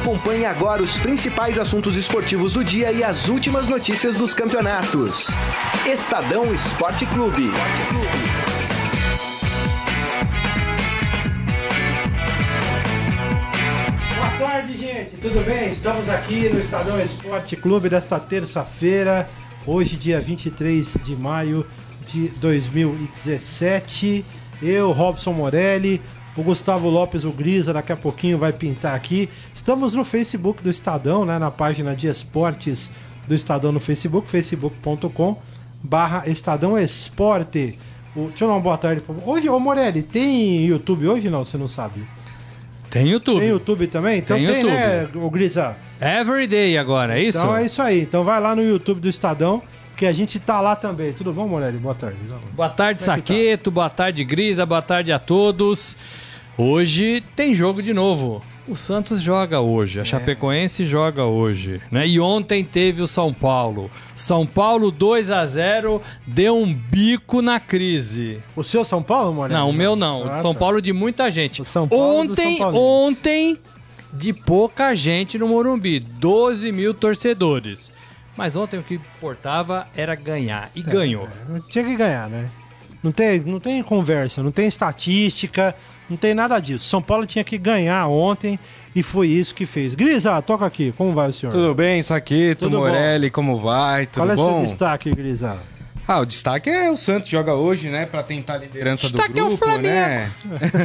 Acompanhe agora os principais assuntos esportivos do dia e as últimas notícias dos campeonatos. Estadão Esporte Clube. Boa tarde, gente. Tudo bem? Estamos aqui no Estadão Esporte Clube desta terça-feira, hoje, dia 23 de maio de 2017. Eu, Robson Morelli, o Gustavo Lopes, o Grisa, daqui a pouquinho vai pintar aqui. Estamos no Facebook do Estadão, né, na página de esportes do Estadão no Facebook, facebook.com barra Estadão Esporte. O, deixa eu dar uma boa tarde. Hoje, ô Morelli, tem YouTube hoje não? Você não sabe? Tem YouTube. Tem YouTube também? Então Tem tem, né, o Grisa? Everyday agora, é isso? Então é isso aí. Então vai lá no YouTube do Estadão, que a gente tá lá também. Tudo bom, Morelli? Boa tarde. Boa tarde, Como é tá? Saqueto. Boa tarde, Grisa. Boa tarde a todos. Hoje tem jogo de novo. O Santos joga hoje, É. a Chapecoense joga hoje, né? E ontem teve o São Paulo. São Paulo 2 a 0 deu um bico na crise. O seu São Paulo, Morelli? Não, o meu não. Ah, São tá. Paulo de muita gente. O São Paulo ontem, São ontem, de pouca gente no Morumbi. 12 mil torcedores. Mas ontem o que importava era ganhar. E ganhou. É, tinha que ganhar, né? Não tem, não tem conversa, não tem estatística, não tem nada disso. São Paulo tinha que ganhar ontem e foi isso que fez. Grisa, toca aqui. Como vai o senhor? Tudo bem, Saqueto, Tudo bom. Morelli, como vai? Tudo Qual é o seu bom? destaque, Grisa? Ah, o destaque é o Santos joga hoje, né, Pra tentar a liderança Destaque é do o grupo, né?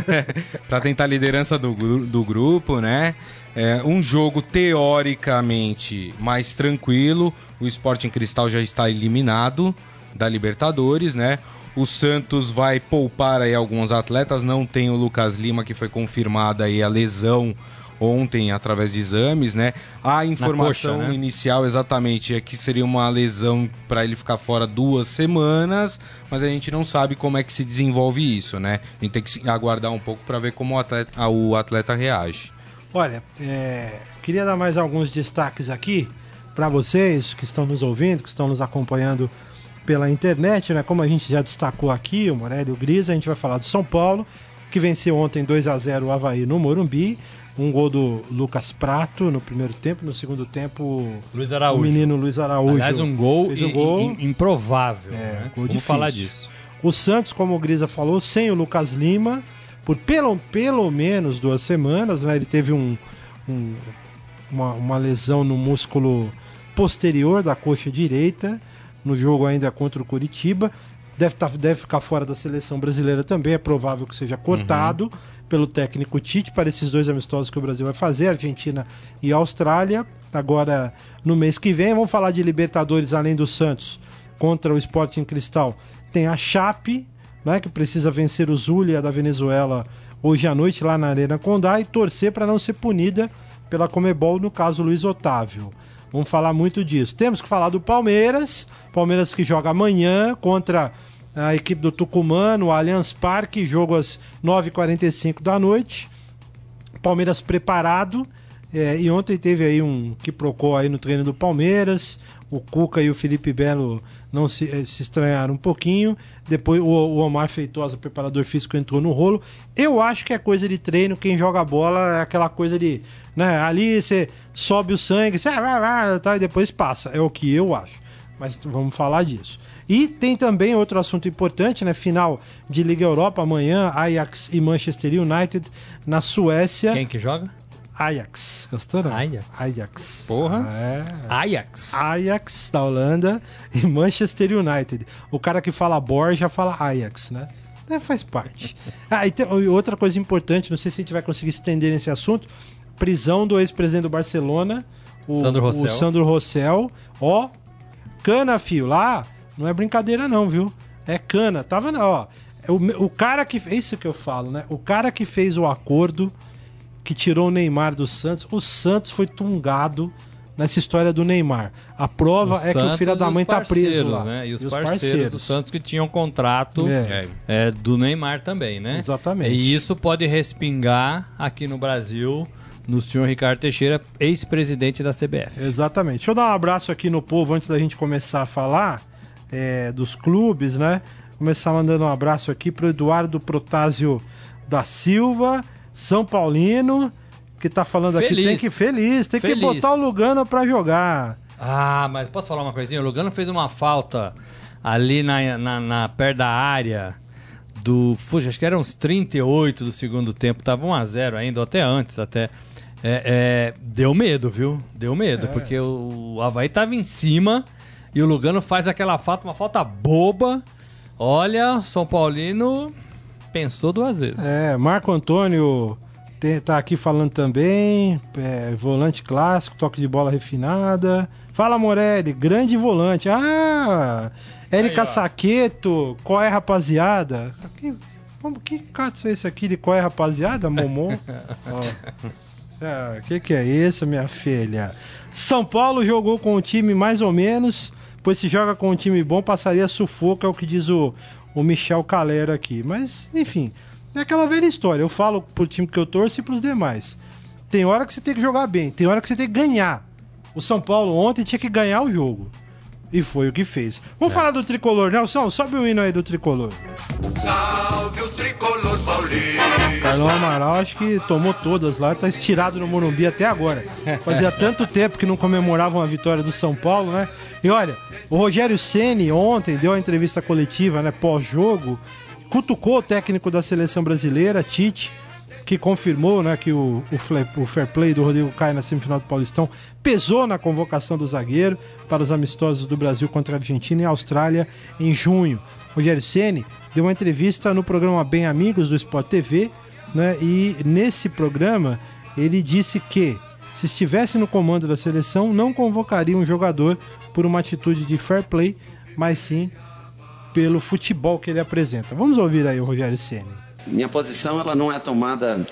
Pra tentar a liderança do, do grupo, né? É um jogo teoricamente mais tranquilo. O Sporting Cristal já está eliminado da Libertadores, né? O Santos vai poupar aí alguns atletas, não tem o Lucas Lima que foi confirmada aí a lesão ontem através de exames, né? A informação coxa, né? inicial exatamente é que seria uma lesão para ele ficar fora duas semanas, mas a gente não sabe como é que se desenvolve isso, né? A gente tem que aguardar um pouco para ver como o atleta, o atleta reage. Olha, é, queria dar mais alguns destaques aqui para vocês que estão nos ouvindo, que estão nos acompanhando pela internet, né? Como a gente já destacou aqui, o Morelli e o Grisa, a gente vai falar do São Paulo, que venceu ontem 2 a 0 o Havaí no Morumbi. Um gol do Lucas Prato no primeiro tempo, no segundo tempo Luiz o Araújo. menino Luiz Araújo. Aliás, um gol, fez um gol. improvável. É, né? gol Vamos difícil. falar disso. O Santos, como o Grisa falou, sem o Lucas Lima, por pelo, pelo menos duas semanas, né? Ele teve um, um- uma, uma lesão no músculo posterior da coxa direita, no jogo ainda contra o Curitiba. Deve, tá- deve ficar fora da seleção brasileira também, é provável que seja cortado pelo técnico Tite para esses dois amistosos que o Brasil vai fazer, Argentina e Austrália. Agora, no mês que vem, vamos falar de Libertadores além do Santos contra o Sporting Cristal. Tem a Chape, né, que precisa vencer o Zulia da Venezuela hoje à noite lá na Arena Condá e torcer para não ser punida pela Comebol, no caso Luiz Otávio. Vamos falar muito disso. Temos que falar do Palmeiras, Palmeiras que joga amanhã contra a equipe do Tucumã no Allianz Parque, jogo às 9h45 da noite. Palmeiras preparado. é, e ontem teve aí um que procou aí no treino do Palmeiras. O Cuca e o Felipe Belo não se, eh, se estranharam um pouquinho. Depois o, o Omar Feitosa, preparador físico, entrou no rolo. Eu acho que é coisa de treino. Quem joga bola é aquela coisa de. Né, ali você sobe o sangue, você, tá, e depois passa. É o que eu acho. Mas vamos falar disso. E tem também outro assunto importante, né? Final de Liga Europa amanhã, Ajax e Manchester United na Suécia. Quem que joga? Ajax. Gostou, não? Ajax. Ajax. Porra. É. Ajax. Ajax da Holanda e Manchester United. O cara que fala Borja fala Ajax, né? É, faz parte. Ah, e tem outra coisa importante, não sei se a gente vai conseguir estender nesse assunto: prisão do ex-presidente do Barcelona, o Sandro o Rossell. Sandro Rossell. Ó, cana, fio. Lá não é brincadeira, não, viu? É cana. Tava, na- ó. é O, o cara que. É isso que eu falo, né? O cara que fez o acordo que tirou o Neymar do Santos. O Santos foi tungado nessa história do Neymar. A prova é que o filho da e os mãe tá preso parceiros, lá. Né? E os, parceiros, do Santos que tinham contrato É. é, do Neymar também, né? Exatamente. E isso pode respingar aqui no Brasil no senhor Ricardo Teixeira, ex-presidente da CBF. Exatamente. Deixa eu dar um abraço aqui no povo antes da gente começar a falar é, dos clubes, né? Começar mandando um abraço aqui pro Eduardo Protásio da Silva, São Paulino. que tá falando aqui Feliz. tem que feliz, tem que Feliz. botar o Lugano pra jogar. Ah, mas posso falar uma coisinha? O Lugano fez uma falta ali na, na, na- perto da área do. Puxa, acho que eram uns 38 do segundo tempo. Tava 1x0 ainda, ou até antes, até. É, é, deu medo, viu? Deu medo, porque o, o Havaí tava em cima e o Lugano faz aquela falta, uma falta boba. Olha, São Paulino pensou duas vezes. É, Marco Antônio tem- tá aqui falando também. é, volante clássico, toque de bola refinada. Fala, Morelli, grande volante. Ah, Érica. Saqueto, qual é, rapaziada? Que, como, que cato é esse aqui de qual é, rapaziada, Momô? O que, que é isso, minha filha? São Paulo jogou com o time mais ou menos, pois se joga com um time bom, passaria sufoco, é o que diz o, o Michel Calero aqui. Mas, enfim, é aquela velha história. Eu falo pro time que eu torço e pros demais. Tem hora que você tem que jogar bem, tem hora que você tem que ganhar. O São Paulo ontem tinha que ganhar o jogo. E foi o que fez. Vamos falar do tricolor, Nelson? Sobe o hino aí do tricolor. Salve. Carlão Amaral acho que tomou todas lá, tá estirado no Morumbi até agora. Fazia tanto tempo que não comemoravam a vitória do São Paulo, né? E olha, o Rogério Ceni ontem deu a entrevista coletiva, né, pós-jogo, cutucou o técnico da seleção brasileira, Tite, que confirmou, né, que o, o, o fair play do Rodrigo Caio na semifinal do Paulistão pesou na convocação do zagueiro para os amistosos do Brasil contra a Argentina e a Austrália em junho. Rogério Ceni deu uma entrevista no programa Bem Amigos do Sport TV, né? E nesse programa ele disse que se estivesse no comando da seleção não convocaria um jogador por uma atitude de fair play, mas sim pelo futebol que ele apresenta. Vamos ouvir aí o Rogério Ceni. Minha posição ela não é tomada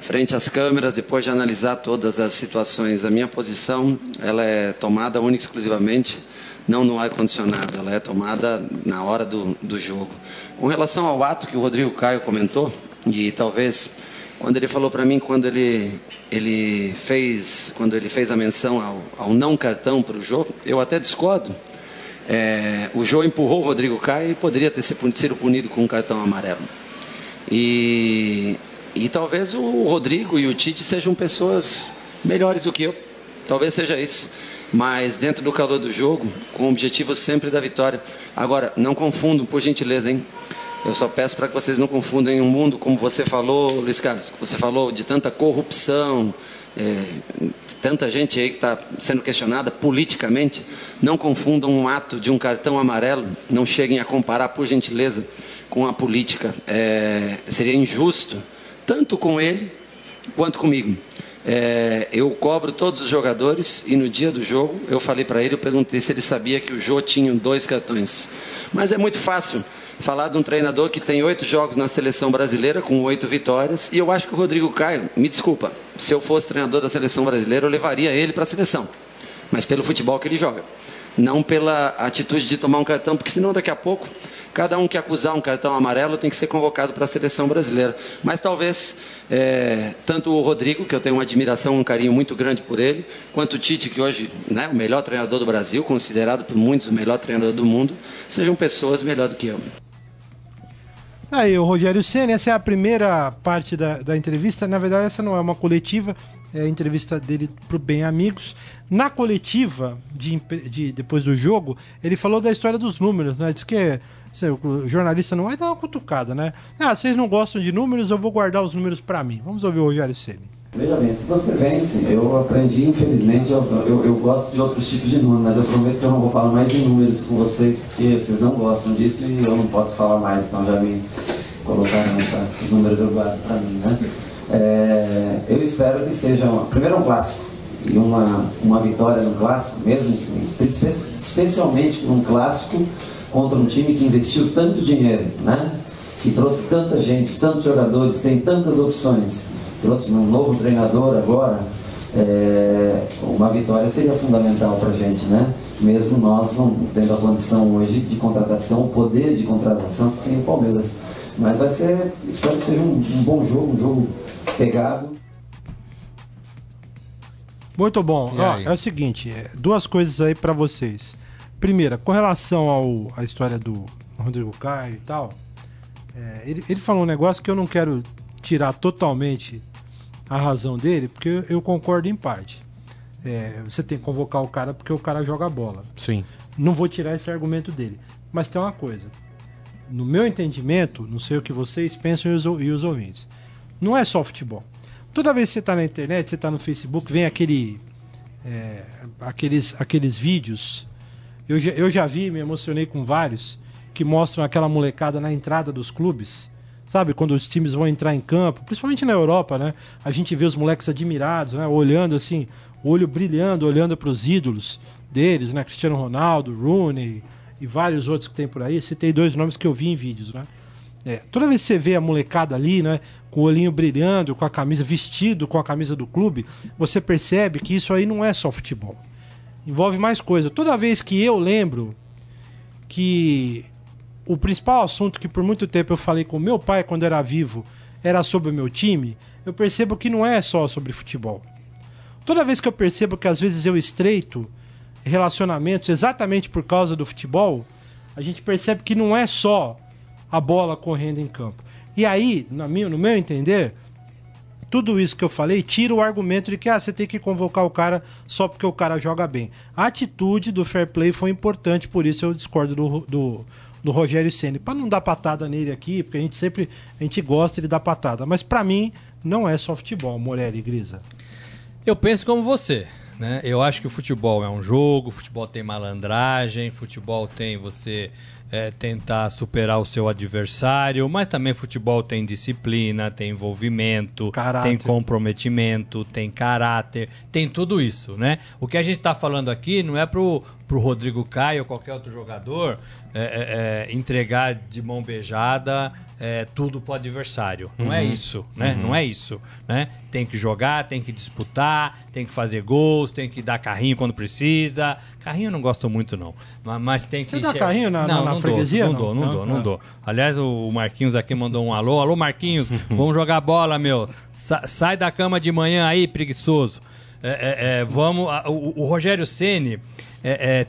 frente às câmeras depois de analisar todas as situações. A minha posição ela é tomada única e exclusivamente não no ar condicionado, ela é tomada na hora do, do jogo. Com relação ao ato que o Rodrigo Caio comentou e talvez quando ele falou para mim quando ele ele fez quando ele fez a menção ao, ao não cartão para o jogo, eu até discordo. É, o Jô empurrou o Rodrigo Caio e poderia ter sido punido com um cartão amarelo. E, e talvez o Rodrigo e o Tite sejam pessoas melhores do que eu. Talvez seja isso. Mas dentro do calor do jogo, com o objetivo sempre da vitória. Agora, não confundam, por gentileza, hein? Eu só peço para que vocês não confundam em um mundo, como você falou, Luiz Carlos, você falou de tanta corrupção, é, tanta gente aí que está sendo questionada politicamente. Não confundam um ato de um cartão amarelo, não cheguem a comparar, por gentileza, com a política. É, seria injusto, tanto com ele quanto comigo. É, eu cobro todos os jogadores e no dia do jogo eu falei para ele, eu perguntei se ele sabia que o Jô tinha dois cartões. Mas é muito fácil falar de um treinador que tem oito jogos na seleção brasileira com oito vitórias e eu acho que o Rodrigo Caio, me desculpa, se eu fosse treinador da seleção brasileira eu levaria ele para a seleção, mas pelo futebol que ele joga, não pela atitude de tomar um cartão, porque senão daqui a pouco Cada um que acusar um cartão amarelo tem que ser convocado para a seleção brasileira. Mas talvez é, tanto o Rodrigo, que eu tenho uma admiração, um carinho muito grande por ele, quanto o Tite, que hoje é né, o melhor treinador do Brasil, considerado por muitos o melhor treinador do mundo, sejam pessoas melhor do que eu. Aí, o Rogério Senna, essa é a primeira parte da, da entrevista. Na verdade, essa não é uma coletiva, é a entrevista dele pro Bem Amigos. Na coletiva, de, de- depois do jogo, ele falou da história dos números, né? Diz que sei, o jornalista não vai dar uma cutucada, né? Ah, vocês não gostam de números, eu vou guardar os números para mim. Vamos ouvir o Rogério Senna. Veja bem, se você vence, eu aprendi, infelizmente, eu, eu, eu gosto de outros tipos de números, mas eu prometo que eu não vou falar mais de números com vocês, porque vocês não gostam disso e eu não posso falar mais, então já me colocaram os números eu guardo para mim, né? É, eu espero que seja, uma, primeiro um clássico, e uma, uma vitória no clássico, mesmo, espe- especialmente num clássico contra um time que investiu tanto dinheiro, né? que trouxe tanta gente, tantos jogadores, tem tantas opções, trouxe um novo treinador agora, é, uma vitória seria fundamental para a gente, né? Mesmo nós não tendo a condição hoje de contratação, o poder de contratação que tem o Palmeiras. Mas vai ser, espero que seja um, um bom jogo, um jogo pegado. Muito bom. Ó, é o seguinte, é, duas coisas aí pra vocês. Primeira, com relação ao, à história do Rodrigo Caio e tal, é, ele, ele falou um negócio que eu não quero tirar totalmente a razão dele, porque eu- concordo em parte. É, você tem que convocar o cara porque o cara joga bola. Sim. Não vou tirar esse argumento dele. Mas tem uma coisa. No meu entendimento, não sei o que vocês pensam e os, e os ouvintes. Não é só futebol. Toda vez que você está na internet, você está no Facebook, vem aquele. é, aqueles, aqueles vídeos. Eu já, eu já vi, me emocionei com vários, que mostram aquela molecada na entrada dos clubes. Sabe, quando os times vão entrar em campo, principalmente na Europa, né? A gente vê os moleques admirados, né? Olhando assim, olho brilhando, olhando para os ídolos deles, né? Cristiano Ronaldo, Rooney e vários outros que tem por aí. Citei dois nomes que eu vi em vídeos, né? É, toda vez que você vê a molecada ali, né, com o olhinho brilhando, com a camisa vestido com a camisa do clube, você percebe que isso aí não é só futebol. Envolve mais coisa. Toda vez que eu lembro que o principal assunto que por muito tempo eu falei com meu pai quando era vivo era sobre o meu time, eu percebo que não é só sobre futebol. Toda vez que eu percebo que às vezes eu estreito relacionamentos exatamente por causa do futebol, a gente percebe que não é só a bola correndo em campo. E aí, na minha, no meu entender, tudo isso que eu falei tira o argumento de que ah, você tem que convocar o cara só porque o cara joga bem. A atitude do fair play foi importante, por isso eu discordo do, do, do Rogério Ceni Para não dar patada nele aqui, porque a gente sempre a gente gosta de dar patada. Mas para mim, não é só futebol, Morelli Grisa. Eu penso como você. Né? Eu acho que o futebol é um jogo, futebol tem malandragem, futebol tem você é, tentar superar o seu adversário, mas também futebol tem disciplina, tem envolvimento, Caráter. tem comprometimento, tem caráter, tem tudo isso, né? O que a gente está falando aqui não é pro, pro Rodrigo Caio ou qualquer outro jogador é, é, é, entregar de mão beijada é, tudo pro adversário. Não é isso, né? Não é isso, né? Tem que jogar, tem que disputar, tem que fazer gols, tem que dar carrinho quando precisa. Carrinho eu não gosto muito, não. Mas, mas tem que... Você dá che- carrinho na- na- na não freguesia, Dou, não, não? dou, não, Não? dou, não Ah. dou. Aliás, o Marquinhos aqui mandou um alô. Alô, Marquinhos, vamos jogar bola, meu. Sa- sai da cama de manhã aí, preguiçoso. É, é, é, vamos. o, o Rogério Ceni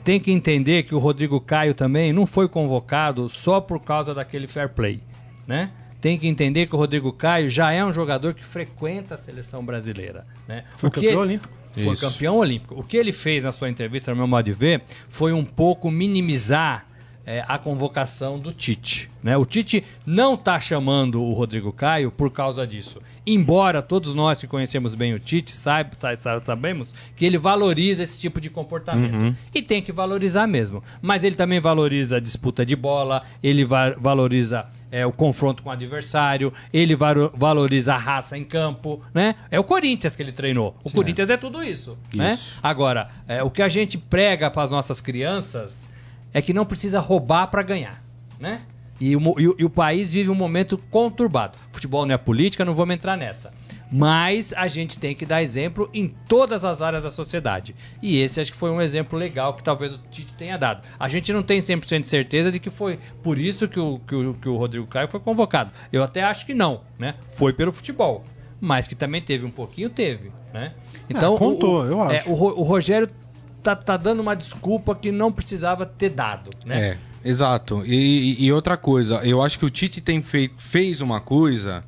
tem que entender que o Rodrigo Caio também não foi convocado só por causa daquele fair play, né? Tem que entender que o Rodrigo Caio já é um jogador que frequenta a seleção brasileira, né? Foi O que- campeão olímpico. foi Isso. campeão olímpico. O que ele fez na sua entrevista, no meu modo de ver, foi um pouco minimizar é, a convocação do Tite. Né? O Tite não está chamando o Rodrigo Caio por causa disso. Embora todos nós que conhecemos bem o Tite saib- sa- sa- sabemos que ele valoriza esse tipo de comportamento. E tem que valorizar mesmo. Mas ele também valoriza a disputa de bola, ele va- valoriza é, o confronto com o adversário, ele valoriza a raça em campo, né? É o Corinthians que ele treinou. O Corinthians é tudo isso, né? Isso. Agora, é, o que a gente prega para as nossas crianças é que não precisa roubar para ganhar, né? E o, e o- e o país vive um momento conturbado. Futebol não é política, não vamos entrar nessa. Mas a gente tem que dar exemplo em todas as áreas da sociedade. E esse acho que foi um exemplo legal que talvez o Tite tenha dado. A gente não tem 100% de certeza de que foi por isso que o, que, o, que o Rodrigo Caio foi convocado. Eu até acho que não, né? Foi pelo futebol. Mas que também teve um pouquinho, teve, né? Então, É, contou, o, eu é, acho. o, Ro- o Rogério tá, tá dando uma desculpa que não precisava ter dado, né? É, exato. E, e- e outra coisa, eu acho que o Tite tem feito, fez uma coisa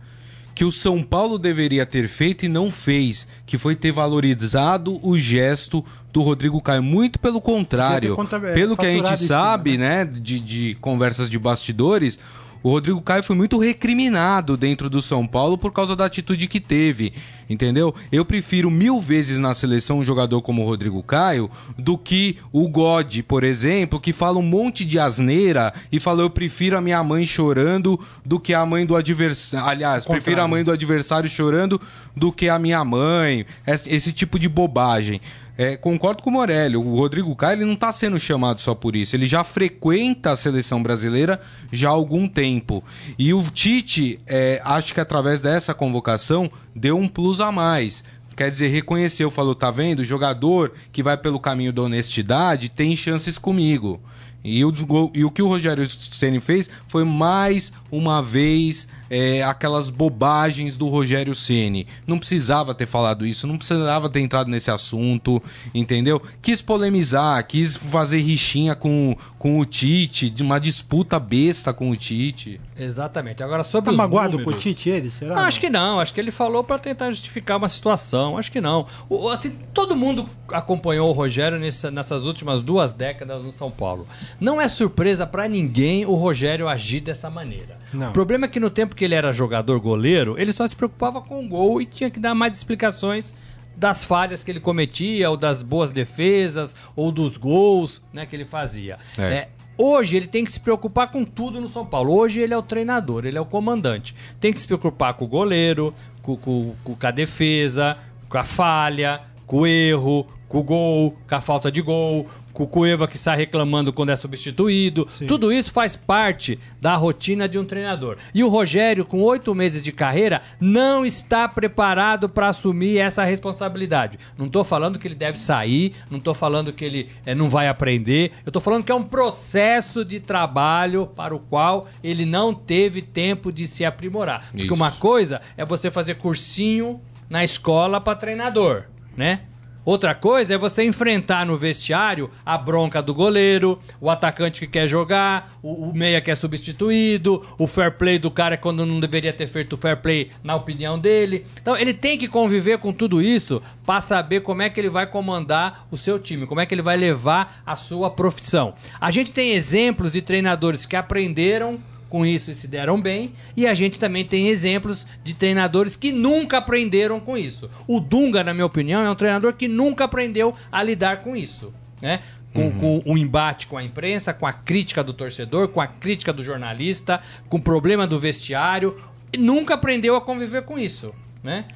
que o São Paulo deveria ter feito e não fez, que foi ter valorizado o gesto do Rodrigo Caio. Muito pelo contrário. É, Pelo que a gente sabe, né, de, de conversas de bastidores, o Rodrigo Caio foi muito recriminado dentro do São Paulo por causa da atitude que teve, entendeu? Eu prefiro mil vezes na seleção um jogador como o Rodrigo Caio do que o God, por exemplo, que fala um monte de asneira e fala eu prefiro a minha mãe chorando do que a mãe do adversário. Aliás, prefiro a mãe do adversário chorando do que a minha mãe. Esse tipo de bobagem. É, concordo com o Morelli. O Rodrigo Caio ele não está sendo chamado só por isso. Ele já frequenta a seleção brasileira já há algum tempo. E o Tite, é, acho que através dessa convocação, deu um plus a mais. Quer dizer, reconheceu, falou, tá vendo? O jogador que vai pelo caminho da honestidade tem chances comigo. E o, e o que o Rogério Ceni fez foi mais uma vez é, aquelas bobagens do Rogério Ceni. Não precisava ter falado isso, não precisava ter entrado nesse assunto, entendeu? Quis polemizar, quis fazer rixinha com, com o Tite, de uma disputa besta com o Tite. Exatamente. Agora, sobre Tá os magoado com o números... Tite, ele? Será? Não, acho que não. Acho que ele falou pra tentar justificar uma situação. Acho que não. O- o- assim, todo mundo acompanhou o Rogério nessa- nessas últimas duas décadas no São Paulo. Não é surpresa pra ninguém o Rogério agir dessa maneira. Não. O problema é que no tempo que ele era jogador goleiro, ele só se preocupava com o gol e tinha que dar mais explicações das falhas que ele cometia, ou das boas defesas, ou dos gols né, que ele fazia. É. É, Hoje ele tem que se preocupar com tudo no São Paulo. Hoje ele é o treinador, ele é o comandante. Tem que se preocupar com o goleiro, com, com- com- a defesa, com a falha, com o erro, com o gol, com a falta de gol, com o Cueva que sai reclamando quando é substituído. Tudo isso faz parte da rotina de um treinador. E o Rogério, com oito meses de carreira, não está preparado para assumir essa responsabilidade. Não estou falando que ele deve sair, não estou falando que ele eh, não vai aprender. Eu estou falando que é um processo de trabalho para o qual ele não teve tempo de se aprimorar. Porque Isso. uma coisa é você fazer cursinho na escola para treinador, né? Outra coisa é você enfrentar no vestiário a bronca do goleiro, o atacante que quer jogar, o, o meia que é substituído, o fair play do cara quando não deveria ter feito o fair play na opinião dele. Então ele tem que conviver com tudo isso para saber como é que ele vai comandar o seu time, como é que ele vai levar a sua profissão. A gente tem exemplos de treinadores que aprenderam com isso e se deram bem. E a gente também tem exemplos de treinadores que nunca aprenderam com isso. O Dunga, na minha opinião, é um treinador que nunca aprendeu a lidar com isso. Né? Com, com o embate com a imprensa, com a crítica do torcedor, com a crítica do jornalista, com o problema do vestiário. E nunca aprendeu a conviver com isso. Né?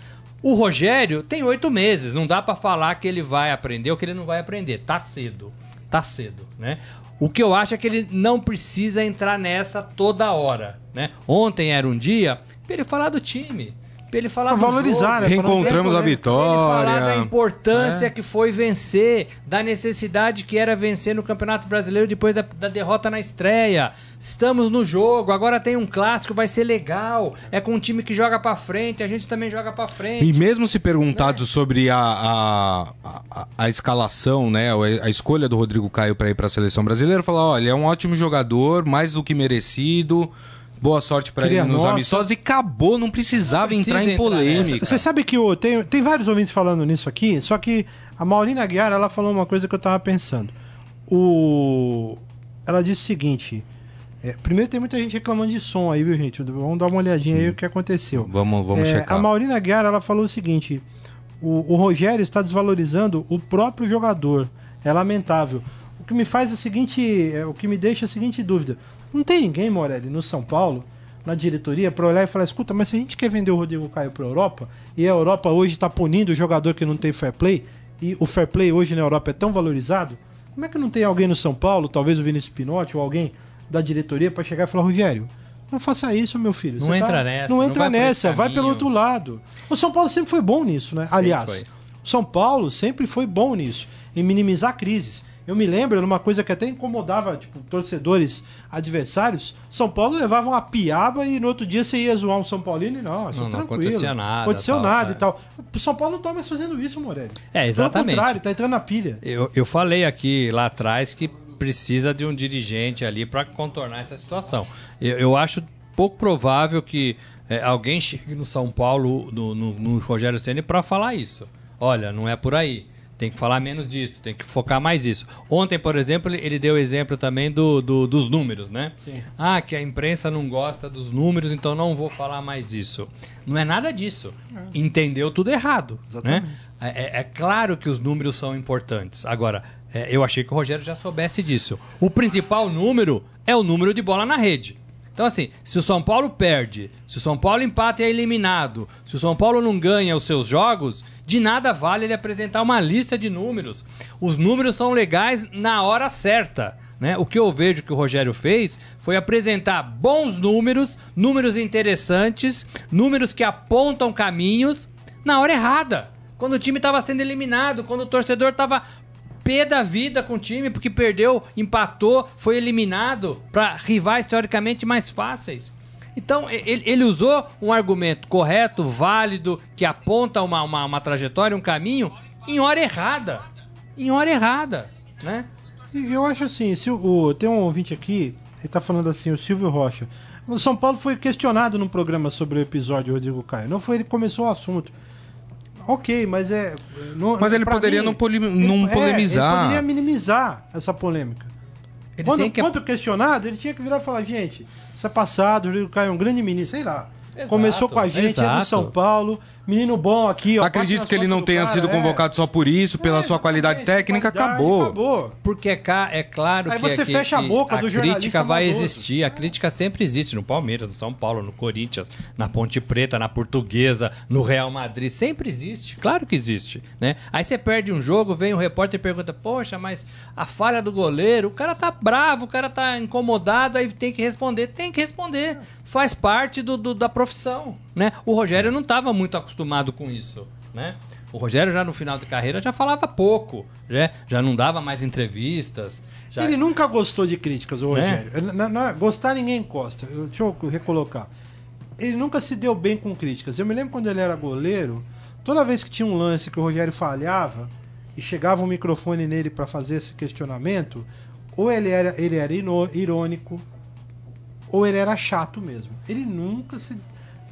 O Rogério tem oito meses, não dá pra falar que ele vai aprender ou que ele não vai aprender. Tá cedo. Tá cedo, né? O que eu acho é que ele não precisa entrar nessa toda hora, né? Ontem era um dia pra ele falar do time, pra ele falar Pra do valorizar, jogo, né? Reencontramos a Pra ele falar da vitória. importância que foi vencer, da necessidade que era vencer no Campeonato Brasileiro depois da, da derrota na estreia. Estamos no jogo, agora tem um clássico, vai ser legal. É com um time que joga pra frente, a gente também joga pra frente. E mesmo se perguntado sobre a, a, a, a escalação, né, a, a escolha do Rodrigo Caio para ir para a seleção brasileira, falar, olha, é um ótimo jogador, mais do que merecido. Boa sorte para ele nos nossa. amistosos e acabou, não precisava Não precisa entrar em polêmica. Você sabe que o, tem, tem vários ouvintes falando nisso aqui, só que a Maurina Aguiar, ela falou uma coisa que eu tava pensando. O... Ela disse o seguinte... é, primeiro tem muita gente reclamando de som aí, viu, gente? Vamos dar uma olhadinha aí o que aconteceu. Vamos, vamos É, checar. A Maurina Aguiar, ela falou o seguinte: o, o Rogério está desvalorizando o próprio jogador. É lamentável. O que me faz a seguinte. é, o que me deixa a seguinte dúvida: não tem ninguém, Morelli, no São Paulo, na diretoria, para olhar e falar: escuta, mas se a gente quer vender o Rodrigo Caio para a Europa, e a Europa hoje está punindo o jogador que não tem fair play, e o fair play hoje na Europa é tão valorizado, como é que não tem alguém no São Paulo, talvez o Vinícius Pinotti ou alguém da diretoria, para chegar e falar: Rogério. Não faça isso, meu filho. Não Você tá- entra nessa, Não não entra vai nessa, vai pelo outro lado. O São Paulo sempre foi bom nisso, né? Aliás, foi. o São Paulo sempre foi bom nisso, em minimizar crises. Eu me lembro, era uma coisa que até incomodava, tipo, torcedores adversários. São Paulo levava uma piaba e no outro dia você ia zoar um São Paulino e não, achou Não, não tranquilo. acontecia nada, Aconteceu tal, nada é. e tal. O São Paulo não tá mais fazendo isso, Morelli. É, exatamente. Pelo contrário, tá entrando na pilha. Eu, eu falei aqui lá atrás que precisa de um dirigente ali para contornar essa situação. Eu, eu acho pouco provável que é, alguém chegue no São Paulo, no, no, no Rogério Ceni, para falar isso. Olha, não é por aí. Tem que falar menos disso, tem que focar mais isso. Ontem, por exemplo, ele, deu exemplo também do, do- dos números, né? Sim. Ah, que a imprensa não gosta dos números, então não vou falar mais isso. Não é nada disso. Entendeu tudo errado. Né? É, é- é claro que os números são importantes. Agora, é, eu achei que o Rogério já soubesse disso. O principal número é o número de bola na rede. Então, assim, se o São Paulo perde, se o São Paulo empata e é eliminado, se o São Paulo não ganha os seus jogos, de nada vale ele apresentar uma lista de números. Os números são legais na hora certa. Né? O que eu vejo que o Rogério fez foi apresentar bons números, números interessantes, números que apontam caminhos na hora errada. Quando o time estava sendo eliminado, quando o torcedor estava pé da vida com o time porque perdeu, empatou, foi eliminado para rivais teoricamente mais fáceis. Então ele, ele usou um argumento correto, válido, que aponta uma, uma, uma trajetória, um caminho, em hora errada. Em hora errada, né? Eu acho assim, se o, o- tem um ouvinte aqui, ele tá falando assim, o Silvio Rocha. O São Paulo foi questionado num programa sobre o episódio Rodrigo Caio. Não foi ele que começou o assunto. Ok, mas é. não- Mas ele poderia não poli- não é, polemizar. Ele poderia minimizar essa polêmica. Ele Quando, que- quando questionado, ele tinha que virar e falar: gente, isso é passado, o Caio é um grande ministro, sei lá. Exato, Começou com a gente, é do exato. São Paulo, menino bom aqui, ó. Acredito que ele não tenha cara, sido é. convocado só por isso, pela É, sua qualidade técnica, qualidade, acabou. acabou. Porque é, é claro Aí que, você que- fecha a que boca do jornalista crítica vai maldoso. existir, a crítica sempre existe no Palmeiras, no São Paulo, no Corinthians, na Ponte Preta, na Portuguesa, no Real Madrid, sempre existe, claro que existe, né? Aí você perde um jogo, vem um repórter e pergunta: "Poxa, mas a falha do goleiro, o cara tá bravo, o cara tá incomodado, aí tem que responder, tem que responder, faz parte do, do- da profissão, né? O Rogério não estava muito acostumado com isso, né? O Rogério já no final de carreira já falava pouco, né? já não dava mais entrevistas. Já... Ele nunca gostou de críticas, o Né? Rogério. Na- na- gostar ninguém encosta. Eu- deixa eu recolocar. Ele nunca se deu bem com críticas. Eu me lembro quando ele era goleiro, toda vez que tinha um lance que o Rogério falhava e chegava um microfone nele para fazer esse questionamento, ou ele era, ele era irônico, ou ele era chato mesmo. Ele nunca se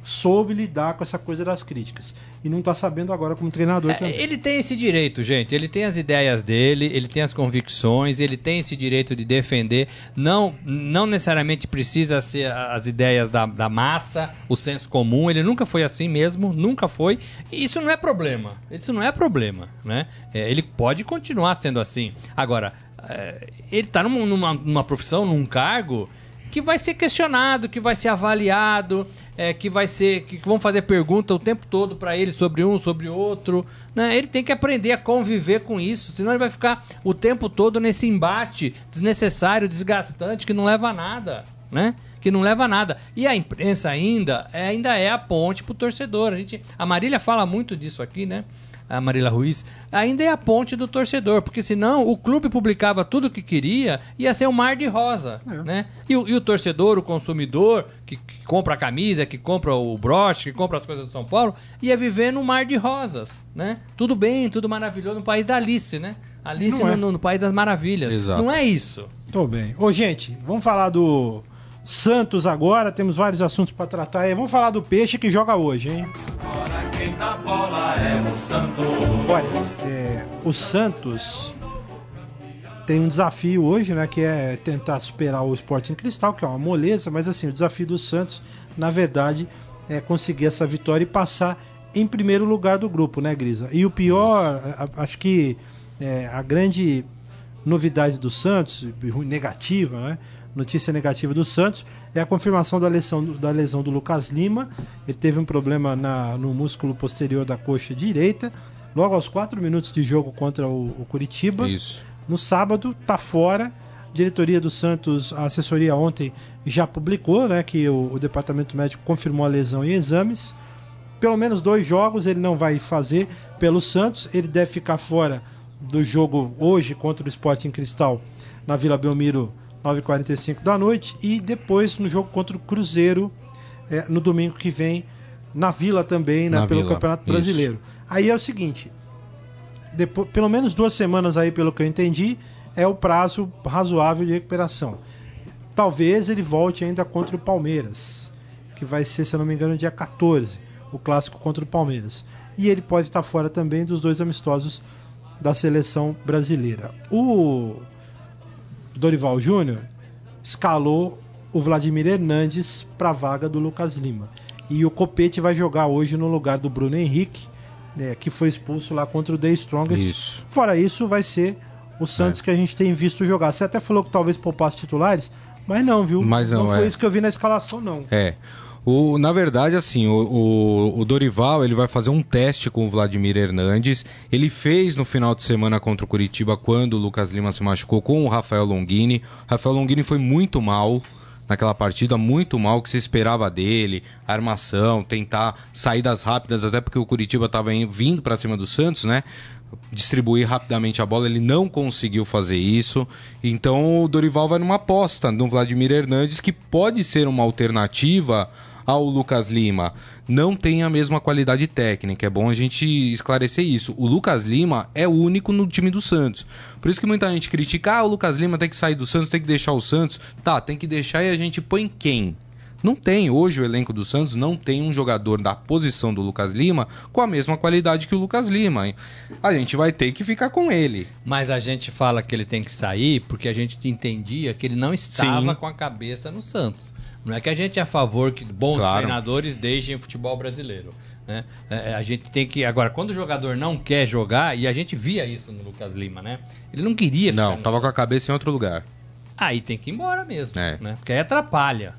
soube lidar com essa coisa das críticas. E não tá sabendo agora como treinador É, também. ele tem esse direito, gente. Ele tem as ideias dele, ele tem as convicções, ele tem esse direito de defender. Não, não necessariamente precisa ser as ideias da, da massa, o senso comum. Ele nunca foi assim mesmo, nunca foi. E isso não é problema. Isso não é problema, né? É, ele pode continuar sendo assim. Agora, é, ele tá numa, numa, numa profissão, num cargo que vai ser questionado, que vai ser avaliado, é, que vai ser que vão fazer pergunta o tempo todo pra ele sobre um, sobre outro, né? Ele tem que aprender a conviver com isso, senão ele vai ficar o tempo todo nesse embate desnecessário, desgastante que não leva a nada, né? Que não leva a nada. E a imprensa ainda, é, ainda é a ponte pro torcedor. A gente, a Marília fala muito disso aqui, né? A Marila Ruiz, ainda é a ponte do torcedor, porque senão o clube publicava tudo o que queria, ia ser um mar de rosa, né? E, o- e o torcedor, o consumidor, que, que compra a camisa, que compra o broche, que compra as coisas do São Paulo, ia viver num mar de rosas, né? Tudo bem, tudo maravilhoso no país da Alice, né? Alice no, é. no- no país das maravilhas. Exato. Não é isso. Tô bem. Ô, gente, vamos falar do Santos agora. Temos vários assuntos pra tratar aí. Vamos falar do peixe que joga hoje, hein? Olha, é, o Santos tem um desafio hoje, né? Que é tentar superar o Sporting Cristal, que é uma moleza, mas assim, o desafio do Santos, na verdade, é conseguir essa vitória e passar em primeiro lugar do grupo, né, Grisa? E o pior, acho que é, a grande novidade do Santos, negativa, né? Notícia negativa do Santos é a confirmação da lesão, do- da lesão do Lucas Lima. Ele teve um problema na- no músculo posterior da coxa direita. Logo aos 4 minutos de jogo contra o, o Curitiba. Isso. No sábado, tá fora. Diretoria do Santos, a assessoria ontem já publicou né, que o, o departamento médico confirmou a lesão em exames. Pelo menos dois jogos ele não vai fazer pelo Santos. Ele deve ficar fora do jogo hoje contra o Sporting Cristal na Vila Belmiro, 9h45 da noite. E depois no jogo contra o Cruzeiro, é, no domingo que vem, na Vila também, né, Na pelo Vila, Campeonato isso. Brasileiro. Aí é o seguinte: depois, pelo menos duas semanas aí, pelo que eu entendi, é o prazo razoável de recuperação. Talvez ele volte ainda contra o Palmeiras, que vai ser, se eu não me engano, dia 14, o clássico contra o Palmeiras. E ele pode estar fora também dos dois amistosos da seleção brasileira. O Dorival Júnior escalou o Vladimir Hernandes para a vaga do Lucas Lima. E o Copete vai jogar hoje no lugar do Bruno Henrique, né, que foi expulso lá contra o The Strongest. Isso. Fora isso, vai ser o Santos É. que a gente tem visto jogar. Você até falou que talvez poupasse titulares, mas não, viu? Mas não, foi é. isso que eu vi na escalação, não. É. O, na verdade, assim, o, o, o Dorival ele vai fazer um teste com o Vladimir Hernandes. Ele fez no final de semana contra o Curitiba quando o Lucas Lima se machucou com o Rafael Longini. O Rafael Longini foi muito mal naquela partida, muito mal que se esperava dele, armação, tentar saídas rápidas, até porque o Curitiba estava vindo para cima do Santos, né? Distribuir rapidamente a bola, ele não conseguiu fazer isso. Então o Dorival vai numa aposta no Vladimir Hernandes, que pode ser uma alternativa ao Lucas Lima. Não tem a mesma qualidade técnica, é bom a gente esclarecer isso. O Lucas Lima é o único no time do Santos. Por isso que muita gente critica: ah, o Lucas Lima tem que sair do Santos, tem que deixar o Santos. Tá, tem que deixar e a gente põe quem? Não tem. Hoje o elenco do Santos não tem um jogador da posição do Lucas Lima com a mesma qualidade que o Lucas Lima. A gente vai ter que ficar com ele. Mas a gente fala que ele tem que sair porque a gente entendia que ele não estava Sim. com a cabeça no Santos. Não é que a gente é a favor que bons Claro. treinadores deixem o futebol brasileiro. Né? É, é, a gente tem que. Agora, quando o jogador não quer jogar, e a gente via isso no Lucas Lima, né? Ele não queria ficar Não, tava com a cabeça em outro lugar. Aí tem que ir embora mesmo, É. né? Porque aí atrapalha.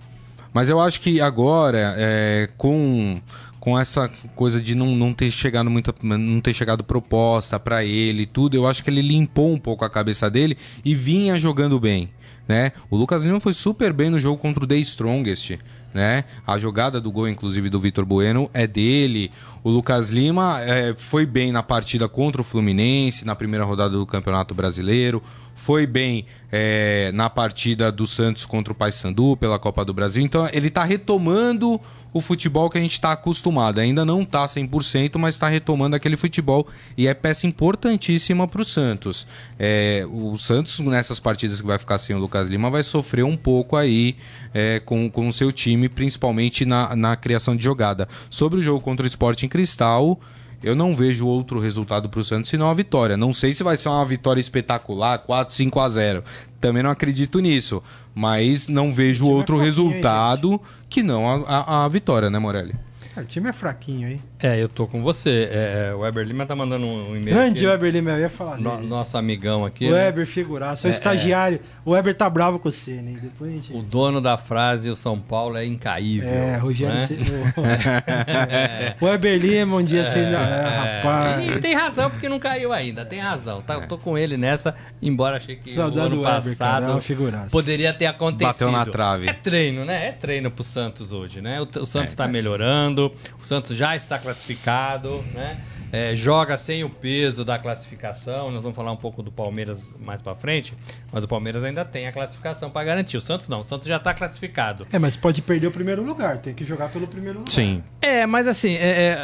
Mas eu acho que agora, é, com, com essa coisa de não, não ter chegado muita, não ter chegado proposta pra ele e tudo, eu acho que ele limpou um pouco a cabeça dele e vinha jogando bem. Né? O Lucas Lima foi super bem no jogo contra o The Strongest. Né? A jogada do gol, inclusive, do Vitor Bueno é dele. O Lucas Lima é, foi bem na partida contra o Fluminense, na primeira rodada do Campeonato Brasileiro. Foi bem é, na partida do Santos contra o Paysandu pela Copa do Brasil. Então, ele tá retomando o futebol que a gente está acostumado. Ainda não tá 100%, mas está retomando aquele futebol e é peça importantíssima para o Santos. É, o Santos, nessas partidas que vai ficar sem o Lucas Lima, vai sofrer um pouco aí é, com, com o seu time, principalmente na, na criação de jogada. Sobre o jogo contra o Sport em Cristal. Eu não vejo outro resultado para o Santos senão a vitória. Não sei se vai ser uma vitória espetacular, 4, 5 a 0. Também não acredito nisso. Mas não vejo outro hein, resultado que não a, a- a vitória, né, Morelli? Ah, o time é fraquinho aí. É, eu tô com você. É, o Weber Lima tá mandando um, um e-mail. Grande aqui. Weber Lima, eu ia falar No- dele. nosso amigão aqui. O né? Weber figuraço, é o estagiário. O Weber tá bravo com você, né? Depois a gente... O dono da frase, o São Paulo é incaível. É, Rogério... né? Ce- o... Weber Lima, um dia você ainda... É, rapaz... E tem razão porque não caiu ainda, tem razão. Tá, Tô com ele nessa, embora achei que Saudade o ano Weber, cara, passado é uma figuraça. poderia ter acontecido. Bateu na trave. É treino, né? É treino pro Santos hoje, né? O, o Santos É. tá melhorando, o Santos já está classificado, né? É, joga sem o peso da classificação. Nós vamos falar um pouco do Palmeiras mais pra frente, mas o Palmeiras ainda tem a classificação pra garantir. O Santos não, o Santos já tá classificado. É, mas pode perder o primeiro lugar. Tem que jogar pelo primeiro lugar. Sim. É, mas assim, é,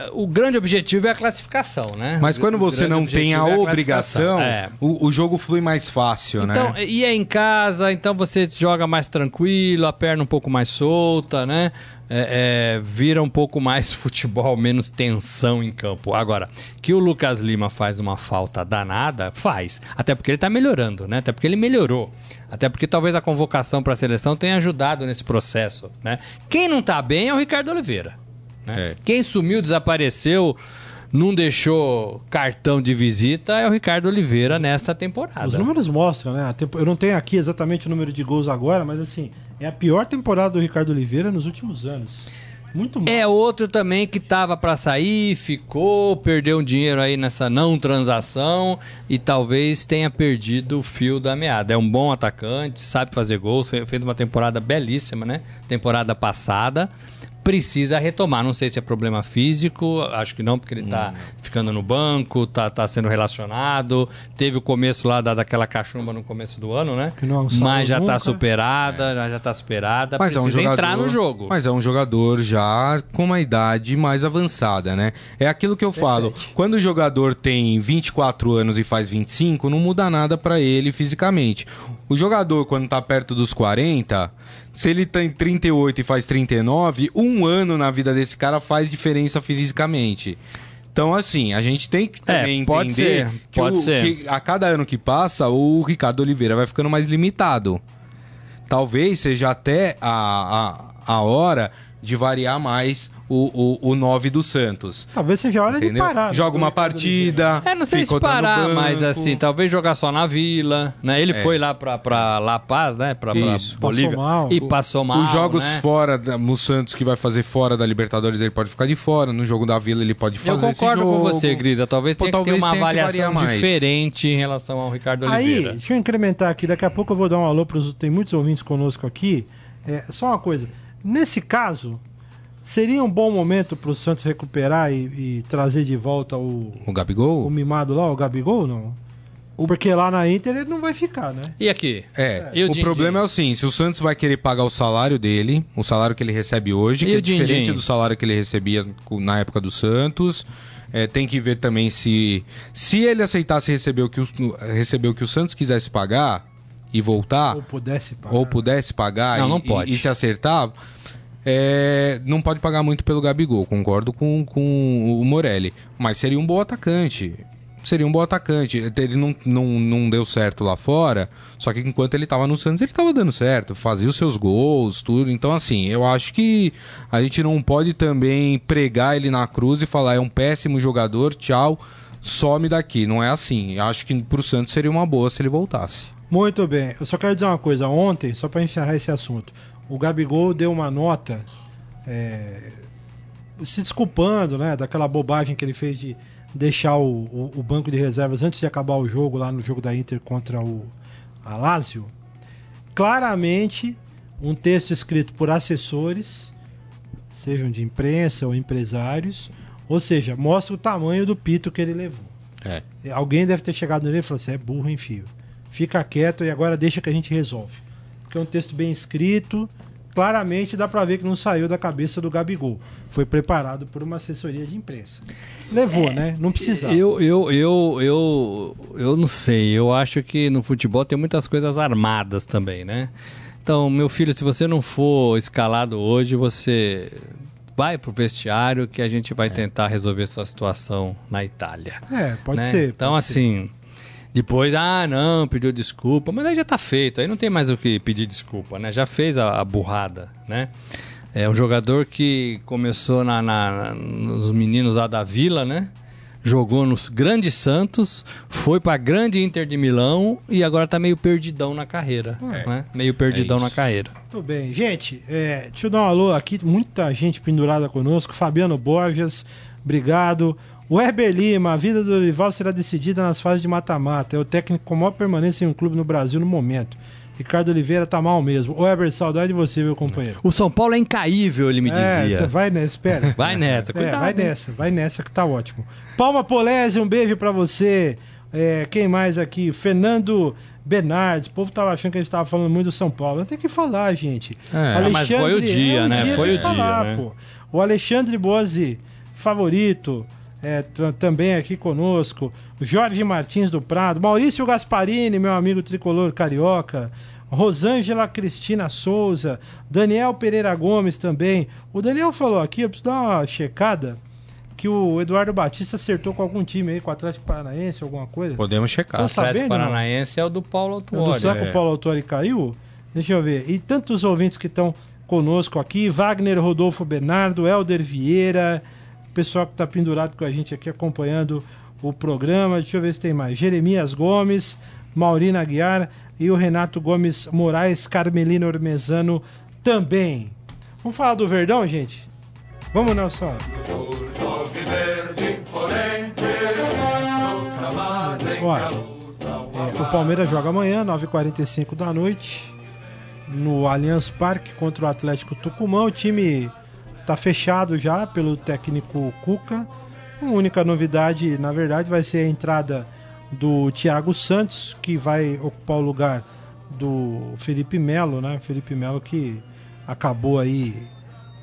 é, o grande objetivo é a classificação, né? Mas quando O você não tem a é obrigação, classificação. É. o, o jogo flui mais fácil, Então, né? e é em casa, então você joga mais tranquilo, a perna um pouco mais solta, né? É, é, vira um pouco mais futebol, menos tensão em campo. Agora, que o Lucas Lima faz uma falta danada, faz. Até porque ele tá melhorando, né? Até porque ele melhorou. Até porque talvez a convocação para a seleção tenha ajudado nesse processo, né? Quem não tá bem é o Ricardo Oliveira. né? É. Quem sumiu, desapareceu, não deixou cartão de visita é o Ricardo Oliveira nessa temporada. Os números mostram, né? Eu não tenho aqui exatamente o número de gols agora, mas assim, é a pior temporada do Ricardo Oliveira nos últimos anos. Muito mal. É outro também que tava pra sair, ficou, perdeu um dinheiro aí nessa não transação e talvez tenha perdido o fio da meada. É um bom atacante, sabe fazer gols, fe- fez uma temporada belíssima, né? Temporada passada. Precisa retomar, não sei se é problema físico, acho que não, porque ele tá ficando no banco, tá, tá sendo relacionado. Teve o começo lá da, daquela cachumba no começo do ano, né? Que não saiu Mas já nunca. tá superada, já tá superada. Mas é precisa um jogador, entrar no jogo. Mas é um jogador já com uma idade mais avançada, né? É aquilo que eu falo. Quando o jogador tem 24 anos e faz 25, não muda nada pra ele fisicamente. O jogador, quando tá perto dos 40, se ele tem 38 e faz 39, um ano na vida desse cara faz diferença fisicamente. Então, assim, a gente tem que É, também pode entender ser, que, pode o- ser. que a cada ano que passa, o Ricardo Oliveira vai ficando mais limitado talvez seja até a, a, a hora de variar mais o, o, o 9 do Santos. Talvez seja hora Entendeu? de parar. Joga né, uma do partida. É, não sei se parar, mas assim, talvez jogar só na Vila, né? Ele foi lá pra, pra La Paz, né? Pra, pra. Bolívia. Passou mal. E passou mal, Os jogos né? fora, da- no Santos que vai fazer fora da Libertadores, ele pode ficar de fora. No jogo da Vila, ele pode fazer Eu concordo com você, Grisa. Talvez Pô, tenha que ter talvez uma avaliação diferente em relação ao Ricardo Aí, Oliveira. deixa eu incrementar aqui. Daqui a pouco eu vou dar um alô para os. Tem muitos ouvintes conosco aqui. É, só uma coisa. Nesse caso, seria um bom momento para o Santos recuperar e, e trazer de volta o, O Gabigol? o mimado lá, o Gabigol, não? Porque lá na Inter ele não vai ficar, né? E aqui? É, E o o Din-Din? problema é o seguinte, se o Santos vai querer pagar o salário dele, o salário que ele recebe hoje, E que é Din-Din? diferente do salário que ele recebia na época do Santos, é, tem que ver também se se ele aceitasse receber o que o, receber o que o Santos quisesse pagar e voltar, Ou pudesse pagar. ou pudesse pagar Não, e, não e- pode. e se acertar, é, não pode pagar muito pelo Gabigol, concordo com, com o Morelli. Mas seria um bom atacante. Seria um bom atacante. Ele não, não, não deu certo lá fora, só que enquanto ele tava no Santos, ele tava dando certo, fazia os seus gols, tudo. Então, assim, eu acho que a gente não pode também pregar ele na cruz e falar é um péssimo jogador, tchau, some daqui. Não é assim. Eu acho que pro Santos seria uma boa se ele voltasse. Muito bem. Eu só quero dizer uma coisa. Ontem, só para encerrar esse assunto, o Gabigol deu uma nota é, se desculpando, né, daquela bobagem que ele fez de deixar o, o- o banco de reservas antes de acabar o jogo lá no jogo da Inter contra o a Lazio. Claramente, um texto escrito por assessores, sejam de imprensa ou empresários, ou seja, mostra o tamanho do pito que ele levou. É. Alguém deve ter chegado nele e falou: Você é burro, hein, filho? Fica quieto e agora deixa que a gente resolve. Porque é um texto bem escrito, claramente dá pra ver que não saiu da cabeça do Gabigol. Foi preparado por uma assessoria de imprensa. Levou, né? Não precisava. Eu, eu, eu, eu, eu não sei. Eu acho que no futebol tem muitas coisas armadas também, né? Então, meu filho, se você não for escalado hoje, você vai pro vestiário que a gente vai tentar resolver sua situação na Itália. É, pode né? ser. Então, pode ser. Depois, ah, não, pediu desculpa, mas aí já tá feito, aí não tem mais o que pedir desculpa, né? Já fez a, a burrada, né? É um jogador que começou na, na- nos meninos lá da Vila, né? Jogou nos grandes Santos, foi pra grande Inter de Milão e agora tá meio perdidão na carreira, né? Meio perdidão É na carreira. Muito bem. Gente, é, deixa eu dar um alô aqui. Muita gente pendurada conosco. Fabiano Borges, obrigado. O Heber Lima, a vida do Dorival será decidida nas fases de mata-mata. É o técnico com maior permanência em um clube no Brasil no momento. Ricardo Oliveira tá mal mesmo. Ô, Heber, saudade de você, meu companheiro. O São Paulo é incaível, ele me É, dizia. você vai nessa, espera. Vai nessa, É, cuidado. vai hein? nessa, vai nessa que tá ótimo. Palma Polese, um beijo pra você. É, quem mais aqui? Fernando Bernardes. O povo tava achando que a gente tava falando muito do São Paulo. Tem que falar, gente. É, mas foi o dia, né? Foi tem o que falar, dia, né? O Alexandre Bose, favorito, é, também aqui conosco. Jorge Martins do Prado. Maurício Gasparini, meu amigo tricolor carioca. Rosângela Cristina Souza. Daniel Pereira Gomes também. O Daniel falou aqui, eu preciso dar uma checada. Que o Eduardo Batista acertou com algum time aí, com o Atlético Paranaense, alguma coisa. Podemos checar. Tô O Atlético sabendo, não? Paranaense é o do Paulo Do Autuori. será que o Paulo Autori caiu? Deixa eu ver. E tantos ouvintes que estão conosco aqui: Wagner Rodolfo Bernardo, Helder Vieira, pessoal que está pendurado com a gente aqui acompanhando o programa. Deixa eu ver se tem mais. Jeremias Gomes, Maurina Aguiar e o Renato Gomes Moraes, Carmelina Ormezano também. Vamos falar do Verdão, gente? Vamos, Nelson. Olha, é, o Palmeiras joga amanhã, 9h45 da noite, no Allianz Parque contra o Atlético Tucumã. O time tá fechado já pelo técnico Cuca. A única novidade, na verdade, vai ser a entrada do Thiago Santos, que vai ocupar o lugar do Felipe Melo, né? Felipe Melo que acabou aí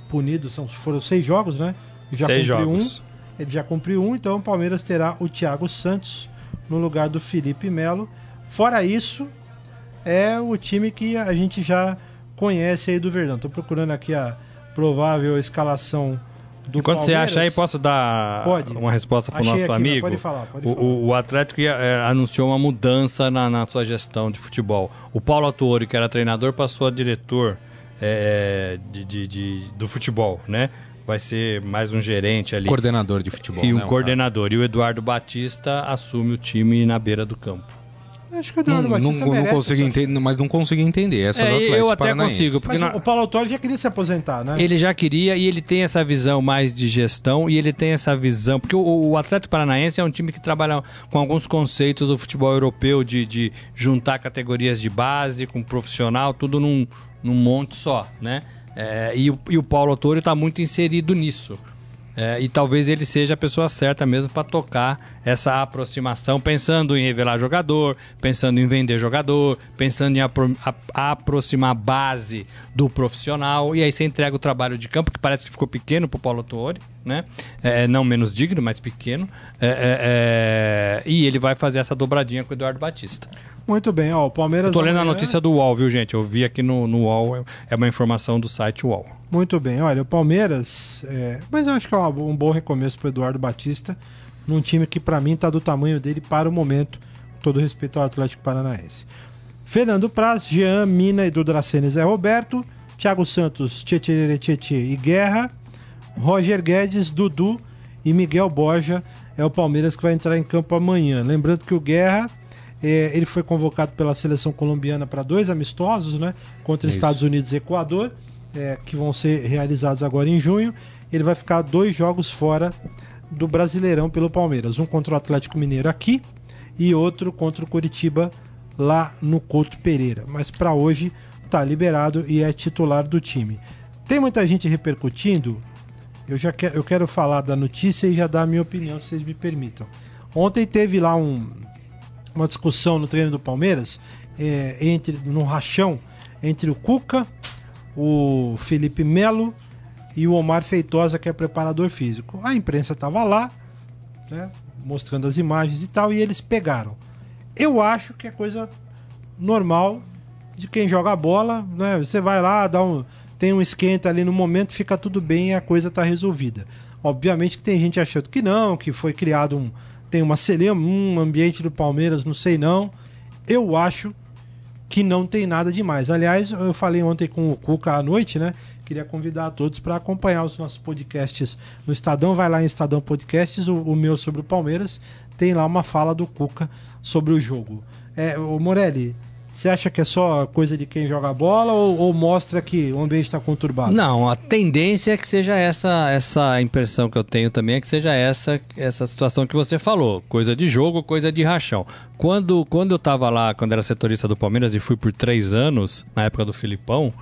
punido, são, foram seis jogos, né? Já Seis cumpriu jogos. um. Ele já cumpriu um, então o Palmeiras terá o Thiago Santos no lugar do Felipe Melo. Fora isso, é o time que a gente já conhece aí do Verdão. Tô procurando aqui a provável escalação do Enquanto você Palmeiras. acha aí, posso dar Pode. uma resposta para o nosso aqui, mas amigo? pode falar, pode o, falar. o- o Atlético ia- é, anunciou uma mudança na, na sua gestão de futebol. O Paulo Autuori, que era treinador, passou a diretor é, de, de- de- do futebol, né? Vai ser mais um gerente ali. Coordenador de futebol. e um né, coordenador. E o Eduardo Batista assume o time na beira do campo. Acho que o Não, Eduardo não, Batista não merece consigo essa- entender, mas não consigo entender essa É, do Atlético eu até Paranaense. consigo, porque Mas na- o Paulo Autori já queria se aposentar, né? Ele já queria e ele tem essa visão mais de gestão e ele tem essa visão. Porque o, o Atlético Paranaense é um time que trabalha com alguns conceitos do futebol europeu de, de juntar categorias de base com profissional, tudo num, num monte só, né? É, e, o- e o Paulo Autori está muito inserido nisso. É, e talvez ele seja a pessoa certa mesmo para tocar essa aproximação, pensando em revelar jogador, pensando em vender jogador, pensando em apro- aproximar base do profissional. E aí você entrega o trabalho de campo, que parece que ficou pequeno pro Paulo Autori, né? É, não menos digno, mas pequeno. É, é, é, e ele vai fazer essa dobradinha com o Eduardo Batista. Muito bem, ó, o Palmeiras. Eu tô lendo a amanhã- notícia do UOL, viu, gente? Eu vi aqui no, no UOL, é uma informação do site UOL. Muito bem, olha, o Palmeiras. é, Mas eu acho que é um bom recomeço pro Eduardo Batista, num time que pra mim tá do tamanho dele para o momento, todo respeito ao Atlético Paranaense. Fernando Praz, Jean, Mina, Edu Dracene, Zé Roberto, Thiago Santos, Tietê, Tietê e Guerra, Roger Guedes, Dudu e Miguel Borja. É o Palmeiras que vai entrar em campo amanhã. Lembrando que o Guerra é, ele foi convocado pela seleção colombiana para dois amistosos, né? Contra Isso. Estados Unidos e Equador, é, que vão ser realizados agora em junho. Ele vai ficar dois jogos fora do Brasileirão pelo Palmeiras. Um contra o Atlético Mineiro aqui e outro contra o Curitiba lá no Couto Pereira. Mas para hoje tá liberado e é titular do time. Tem muita gente repercutindo. Eu já quero, eu quero falar da notícia e já dar a minha opinião, se vocês me permitam. Ontem teve lá um, uma discussão no treino do Palmeiras é, entre no rachão entre o Cuca, o Felipe Melo e o Omar Feitosa, que é preparador físico. A imprensa estava lá, né, mostrando as imagens e tal, e eles pegaram. Eu acho que é coisa normal de quem joga bola, né? Você vai lá, dá um, tem um esquenta ali no momento, fica tudo bem e a coisa tá resolvida. Obviamente que tem gente achando que não, que foi criado um tem uma celeuma, um ambiente do Palmeiras, não sei não. Eu acho que não tem nada demais. Aliás, eu falei ontem com o Cuca à noite, né? Queria convidar a todos para acompanhar os nossos podcasts no Estadão. Vai lá em Estadão Podcasts, o, o meu sobre o Palmeiras. Tem lá uma fala do Cuca sobre o jogo. É, o Morelli, você acha que é só coisa de quem joga bola ou, ou mostra que o ambiente está conturbado? Não, a tendência é que seja essa essa impressão que eu tenho também, é que seja essa essa situação que você falou, coisa de jogo, coisa de rachão. Quando, quando eu tava lá, quando era setorista do Palmeiras e fui por três anos, na época do Filipão,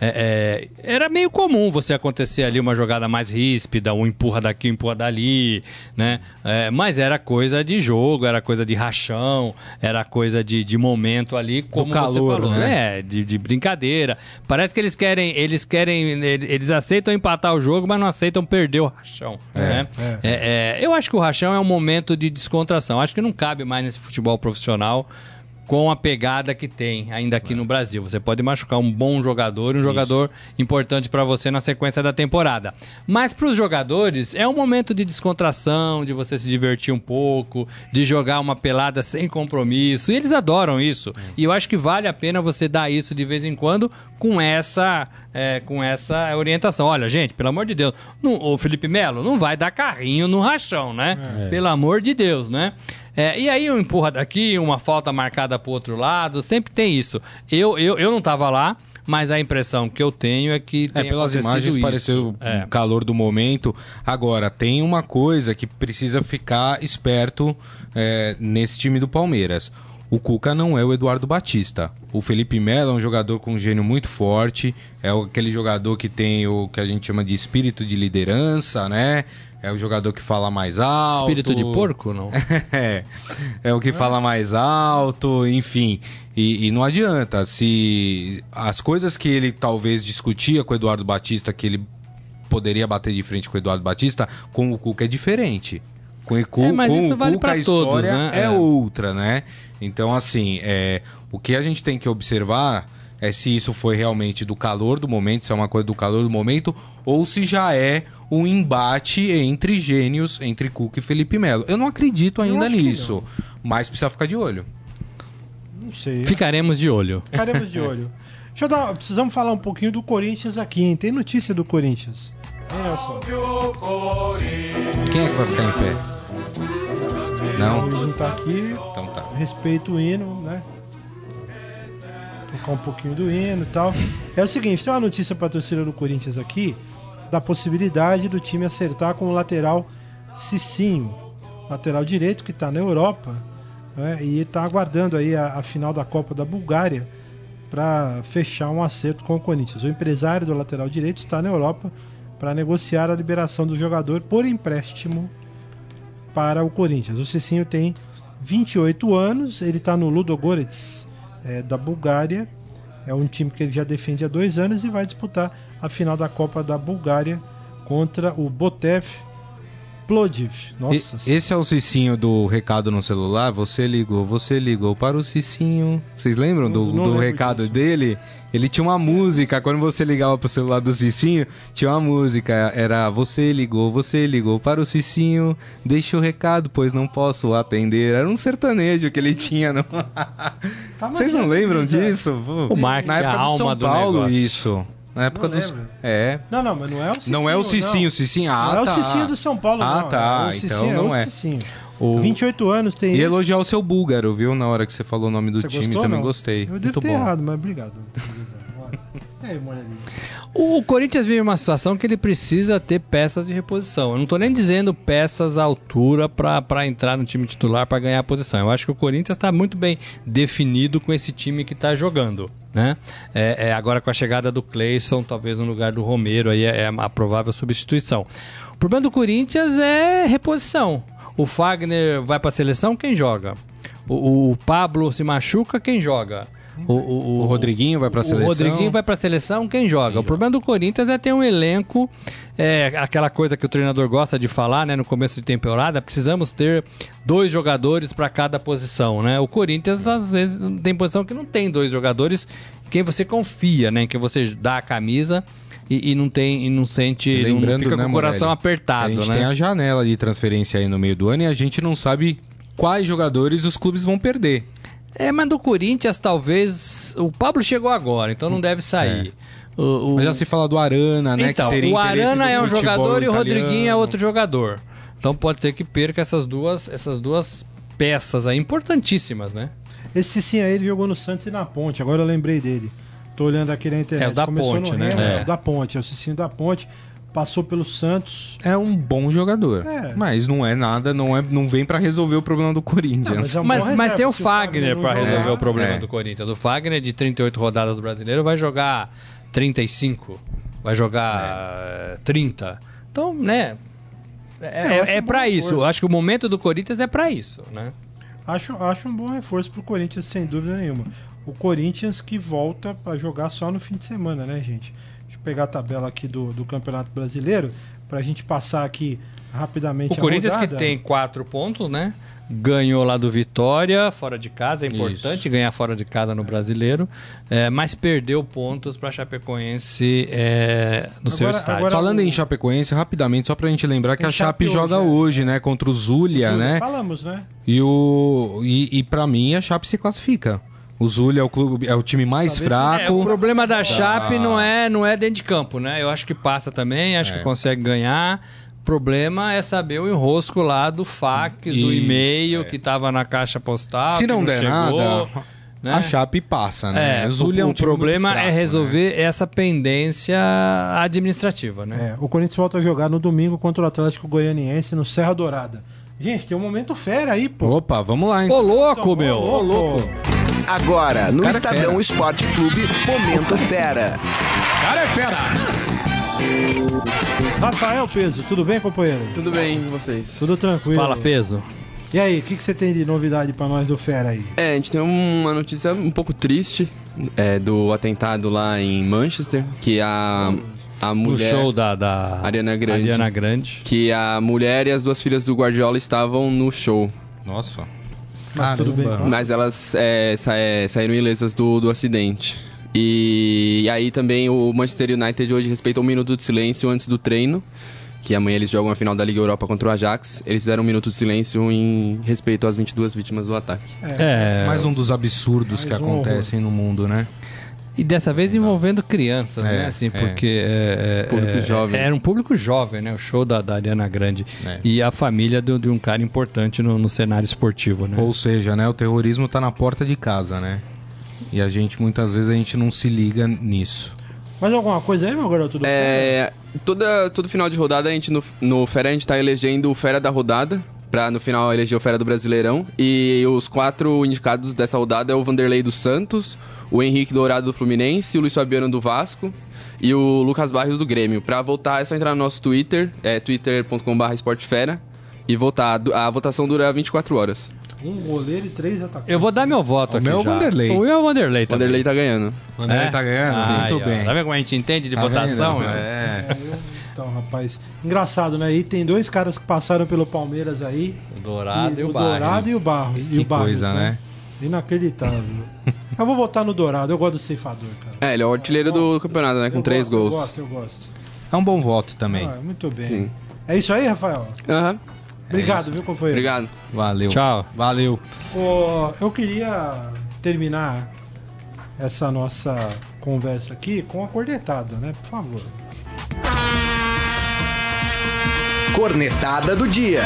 é, é, era meio comum você acontecer ali uma jogada mais ríspida, um empurra daqui, um empurra dali, né? É, mas era coisa de jogo, era coisa de rachão, era coisa de, de momento ali, como calor, você falou, né? É, de, de brincadeira. Parece que eles querem, eles querem, ele- eles aceitam empatar o jogo, mas não aceitam perder o rachão. né? é. É, é, eu acho que o rachão é um momento de descontração. Acho que não cabe mais nesse futebol profissional com a pegada que tem ainda aqui no Brasil. Você pode machucar um bom jogador, um jogador importante para você na sequência da temporada. Mas para os jogadores é um momento de descontração, de você se divertir um pouco, de jogar uma pelada sem compromisso. E eles adoram isso. E eu acho que vale a pena você dar isso de vez em quando com essa é, com essa orientação. Olha, gente, pelo amor de Deus, não, o Felipe Melo não vai dar carrinho no rachão, né? Pelo amor de Deus, né? É, e aí um empurra daqui, uma falta marcada pro outro lado, sempre tem isso. Eu, eu, eu não tava lá, mas a impressão que eu tenho é que É, pelas imagens isso. pareceu É. o calor do momento. Agora, tem uma coisa que precisa ficar esperto é, nesse time do Palmeiras. O Cuca não é o Eduardo Batista. O Felipe Melo é um jogador com um gênio muito forte. É aquele jogador que tem o que a gente chama de espírito de liderança, né? É o jogador que fala mais alto. Espírito de porco, não? É, é o que fala mais alto, enfim. E, e não adianta. Se as coisas que ele talvez discutia com o Eduardo Batista, que ele poderia bater de frente com o Eduardo Batista, com o Cuca é diferente. Com, o Cu- É, mas com isso vale Cuca a todos, história né? é, É. outra, né? Então, assim, é, o que a gente tem que observar é se isso foi realmente do calor do momento, se é uma coisa do calor do momento, ou se já é um embate entre gênios, entre Cuca e Felipe Melo. Eu não acredito ainda nisso, mas precisa ficar de olho. Não sei. Ficaremos de olho. Ficaremos de olho. Deixa eu dar. Precisamos falar um pouquinho do Corinthians aqui, hein? Tem notícia do Corinthians. Hein, Nelson? Quem é que vai ficar em pé? Não? O hino tá aqui. Então tá. Respeito o hino, né? Tocar um pouquinho do hino e tal. É o seguinte, tem uma notícia pra torcida do Corinthians aqui da possibilidade do time acertar com o lateral Cicinho, lateral direito que tá na Europa, né? E tá aguardando aí a, a final da Copa da Bulgária para fechar um acerto com o Corinthians. O empresário do lateral direito está na Europa para negociar a liberação do jogador por empréstimo para o Corinthians. O Cicinho tem 28 anos, ele está no Ludogorets é, da Bulgária. É um time que ele já defende há dois anos e vai disputar a final da Copa da Bulgária contra o Botev Plodiv. Nossa. E- Esse é o Cicinho do recado no celular. Você ligou, você ligou para o Cicinho. Vocês lembram do, do recado disso. dele? Ele tinha uma música. Quando você ligava pro celular do Cicinho, tinha uma música. Era você ligou, você ligou para o Cicinho. Deixa o recado, pois não posso atender. Era um sertanejo que ele tinha. No... Tá Vocês não manjando lembram disso, é. O marketing Na é a época do alma São do Paulo, negócio. isso. Na época Não do. lembro. É. Não, não, mas não é o Cicinho. Não é o Cicinho, não. Cicinho. Ah, não é o tá. Cicinho do São Paulo, Ah, não. tá. É o Cicinho, Então é não é. Cicinho. O- 28 anos tem E esse. elogiar o seu búlgaro, viu? Na hora que você falou o nome do Você time, gostou, também não? gostei. Eu devo Muito ter bom. errado, mas obrigado. aí, Moreninha? O Corinthians vive uma situação que ele precisa ter peças de reposição. Eu não tô nem dizendo peças à altura para entrar no time titular para ganhar a posição. Eu acho que o Corinthians está muito bem definido com esse time que está jogando. Né? É, é, agora com a chegada do Cleison, talvez no lugar do Romero, aí é, é a provável substituição. O problema do Corinthians é reposição. O Fagner vai para a seleção, quem joga? O, o Pablo se machuca, quem joga? O, o- O Rodriguinho vai pra seleção. O Rodriguinho vai pra seleção, quem joga? o problema do Corinthians é ter um elenco, é, aquela coisa que o treinador gosta de falar, né, no começo de temporada, precisamos ter dois jogadores para cada posição, né? O Corinthians às vezes tem posição que não tem dois jogadores, em quem você confia, né, em quem você dá a camisa e, e não tem e não sente, não Lembrando, fica né, com o coração Morelli? apertado, A gente né? tem a janela de transferência aí no meio do ano e a gente não sabe quais jogadores os clubes vão perder. É, mas do Corinthians talvez o Pablo chegou agora, então não deve sair. O- o- Mas já se fala do Arana, né? Então, que teria o Arana é um jogador e o italiano. Rodriguinho é outro jogador. Então pode ser que perca essas duas, essas duas peças aí importantíssimas, né? Esse Cicinho aí, ele jogou no Santos e na Ponte. Agora eu lembrei dele. Tô olhando aqui na internet. É o da Começou Ponte, no né? Remo, É. é o da Ponte. É o Cicinho da Ponte. Passou pelo Santos. É um bom jogador. É. Mas não é nada, não, é, não vem pra resolver o problema do Corinthians. é um Mas, bom mas reserva. tem o Fagner não pra jogar- resolver o problema é. do Corinthians. O Fagner, de 38 rodadas do brasileiro, vai jogar 35. Vai jogar eh, 30. Então, né? É, É, é, um pra isso. Eu acho que o momento do Corinthians é pra isso, né? Acho, acho um bom reforço pro Corinthians, sem dúvida nenhuma. O Corinthians que volta pra jogar só no fim de semana, né, gente? Deixa eu pegar a tabela aqui do, do Campeonato Brasileiro pra gente passar aqui rapidamente O a Corinthians que rodada. tem quatro pontos, né? Ganhou lá do Vitória, fora de casa. É importante ganhar fora de casa no brasileiro. é, mas perdeu pontos para Chapecoense é, no seu Agora- estádio. agora- Falando o- em Chapecoense, rapidamente, só pra gente lembrar que a Chape Chape joga hoje, hoje, né? Contra o Zulia, Júlio, né? Falamos, né? E, o, e, e pra mim, a Chape se classifica. O Zulia é o, clube, é o time mais Talvez É, o fraco. problema da Chape não é, não é dentro de campo, né? Eu acho que passa também, acho É. que consegue ganhar. O problema é saber o enrosco lá do fax, do Isso, e-mail é. que tava na caixa postal. Se que não, der chegou, nada, né? a Chape passa, né? É, o Zulia é o, um o time problema muito fraco, é né? resolver essa pendência administrativa, né? É, o Corinthians volta a jogar no domingo contra o Atlético Goianiense no Serra Dourada. Gente, tem um momento fera aí, pô. Opa, vamos lá, hein? Ô, louco, meu! Ô, louco! Agora, no Cara é Estadão fera. Esporte Clube, Momento Fera. Cara é fera! Rafael Peso, tudo bem, companheiro? Tudo bem, e vocês? Tudo tranquilo. Fala, peso. E aí, o que, que você tem de novidade pra nós do Fera aí? É, a gente tem uma notícia um pouco triste é, do atentado lá em Manchester, que a, a No mulher... show da, da Ariana Grande. Ariana Grande. Que a mulher e as duas filhas do Guardiola estavam no show. Nossa. Mas tudo bem. Caramba. Mas elas é, sa- é, saíram ilesas do, do acidente. E, aí também o Manchester United hoje respeitou um minuto de silêncio antes do treino. Que amanhã eles jogam a final da Liga Europa contra o Ajax. Eles fizeram um minuto de silêncio em respeito às 22 vítimas do ataque. É, Mais um dos absurdos Mais que um acontecem no mundo, né? E dessa vez envolvendo crianças, É, né? Assim, é. porque é, é, Público é, jovem. era um público jovem, né? O show da, da Ariana Grande. É. E a família do- de um cara importante no, no cenário esportivo, né? Ou seja, né, o terrorismo tá na porta de casa, né? E a gente, muitas vezes, a gente não se liga nisso. Mais alguma coisa aí, meu garoto do? É, toda, todo final de rodada, a gente no, no Fera, a gente tá elegendo o Fera da rodada. Pra no final eleger o Fera do Brasileirão. E os quatro indicados dessa rodada é o Vanderlei dos Santos, o Henrique Dourado do Fluminense, o Luiz Fabiano do Vasco e o Lucas Barrios do Grêmio. Pra votar é só entrar no nosso Twitter, é twitter.com.br esportefera. E votar. A votação dura 24 horas. Um goleiro e três atacantes. Eu vou dar meu voto O aqui meu é o já. Vanderlei. O meu é o Vanderlei O também. Vanderlei tá ganhando. Quando ele tá ganhando, Ai, muito ó, bem. Tá vendo como a gente entende de Tá votação? vendo? meu? É. Então, rapaz. Engraçado, né? E tem dois caras que passaram pelo Palmeiras aí. O Dourado e, o, o Barros. Dourado e o Barro. e Que o Barros, coisa, né? Inacreditável. eu vou votar no Dourado, eu gosto do ceifador, cara. É, ele é o artilheiro do campeonato, né? Com Eu três gosto, gols. Eu gosto, eu gosto. É um bom voto também. Ah, muito bem. Sim. É isso aí, Rafael? Aham. Obrigado, viu, companheiro? Obrigado. Valeu. Tchau. Valeu. Ô, eu queria terminar essa nossa conversa aqui com a cornetada, né? Por favor. Cornetada do dia.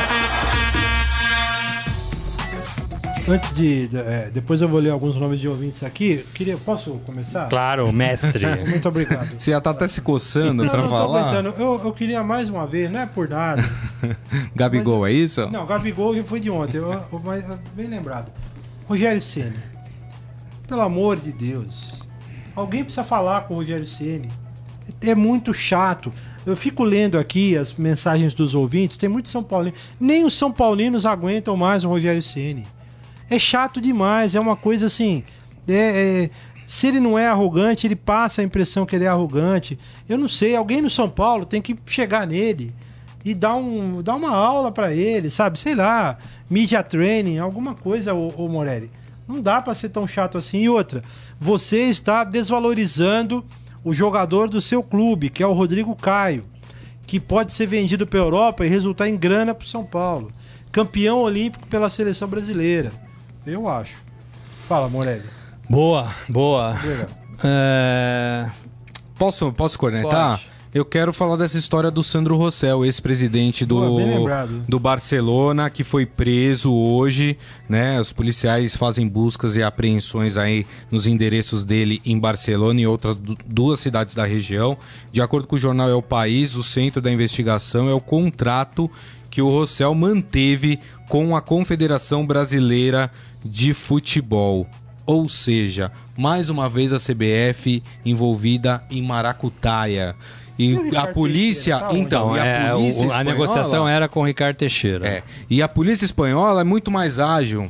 Antes de. de- é, depois eu vou ler alguns nomes de ouvintes aqui. Queria, posso começar? Claro, mestre. Muito obrigado. Você já tá até se coçando tô falar. aguentando. Eu, eu queria mais uma vez, não é por nada. Gabigol, é isso? Não, Gabigol foi de ontem, eu- eu- mas bem lembrado. Rogério Ceni. Pelo amor de Deus. Alguém precisa falar com o Rogério Ceni. É muito chato. Eu fico lendo aqui as mensagens dos ouvintes, tem muitos São Paulinos. Nem os São Paulinos aguentam mais o Rogério Ceni. É chato demais, é uma coisa assim. é- é- se ele não é arrogante, ele passa a impressão que ele é arrogante. Eu não sei, alguém no São Paulo tem que chegar nele e dar, um, dar uma aula pra ele, sabe? Sei lá, media training, alguma coisa, ô, Morelli. Não dá pra ser tão chato assim. E outra, você está desvalorizando o jogador do seu clube, que é o Rodrigo Caio, que pode ser vendido pra Europa e resultar em grana pro São Paulo. Campeão olímpico pela seleção brasileira. Eu acho. Fala, Morelli. boa, boa. É, Posso, posso cornetar? Pode. Eu quero falar dessa história do Sandro Rossell, ex-presidente do, Boa, do Barcelona, que foi preso hoje, né? Os policiais fazem buscas e apreensões aí nos endereços dele em Barcelona e outras du- duas cidades da região. De acordo com o jornal É o País, o centro da investigação é o contrato que o Rossell manteve com a Confederação Brasileira de Futebol. Ou seja, mais uma vez a CBF envolvida em maracutaia. E E o a polícia, Teixeira, tá então, a é, o- polícia a espanhola- negociação era com o Ricardo Teixeira. é. E a polícia espanhola é muito mais ágil.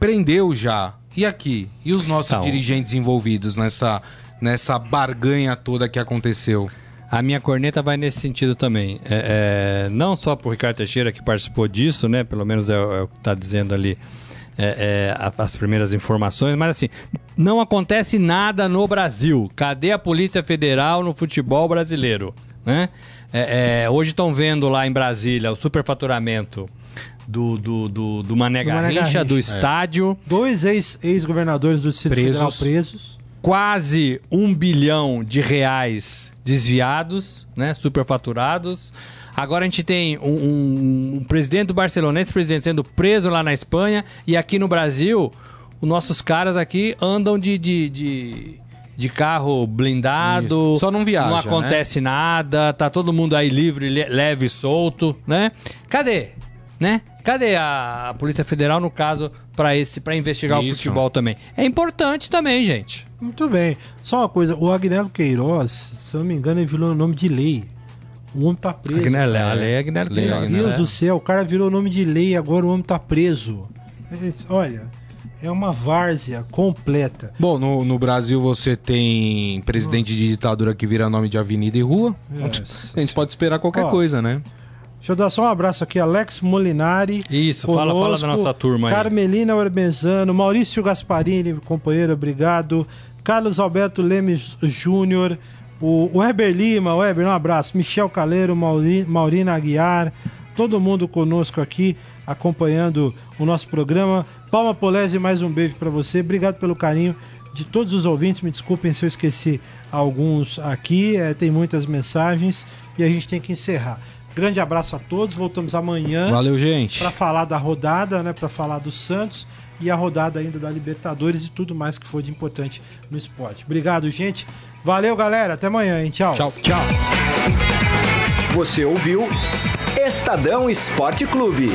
Prendeu já. E aqui? E os nossos Então. dirigentes envolvidos nessa, nessa barganha toda que aconteceu? A minha corneta vai nesse sentido também. É, é, não só pro Ricardo Teixeira que participou disso, né? Pelo menos é, o- é o que tá dizendo ali é, é, as primeiras informações, mas assim, não acontece nada no Brasil. Cadê a Polícia Federal no futebol brasileiro? Né? É, é, hoje estão vendo lá em Brasília o superfaturamento do, do, do, do Mané Do Mané Garrincha, Garrincha, do é. estádio. Dois ex- ex-governadores do Distrito Presos. Federal presos. Quase um bilhão de reais desviados, né, superfaturados. Agora a gente tem um, um- um presidente do Barcelona, ex-presidente sendo preso lá na Espanha e aqui no Brasil, os nossos caras aqui andam de, de, de, de carro blindado. Isso. Só não viaja, Não acontece nada, tá todo mundo aí livre, le- leve e solto, né? Cadê? Né? Cadê a, a Polícia Federal no caso para esse para investigar o Isso. futebol também? É importante também, gente. Muito bem. Só uma coisa, o Agnello Queiroz, se eu não me engano, ele virou nome de lei. O homem tá preso. Agnello, a lei é Agnello Lei Queiroz, Meu Deus né? do céu, o cara virou nome de lei e agora o homem tá preso. É, Olha, é uma várzea completa. Bom, no, no Brasil você tem presidente de ditadura que vira nome de avenida e rua. A gente pode esperar qualquer Ó, coisa, né? Deixa eu dar só um abraço aqui, Alex Molinari. Isso, fala- fala da nossa turma aí. Carmelina Urbenzano, Maurício Gasparini, companheiro, obrigado. Carlos Alberto Lemes Júnior, o Weber Lima, Weber, um abraço. Michel Caleiro, Mauri, Maurina Aguiar, todo mundo conosco aqui, acompanhando o nosso programa. Palma Polese, mais um beijo para você. Obrigado pelo carinho de todos os ouvintes. Me desculpem se eu esqueci alguns aqui, eh, tem muitas mensagens e a gente tem que encerrar. Grande abraço a todos, voltamos amanhã Valeu, gente. para falar da rodada, né, para falar do Santos e a rodada ainda da Libertadores e tudo mais que for de importante no esporte. Obrigado, gente. Valeu, galera. Até amanhã, hein? Tchau. Tchau. Tchau. Você ouviu Estadão Esporte Clube.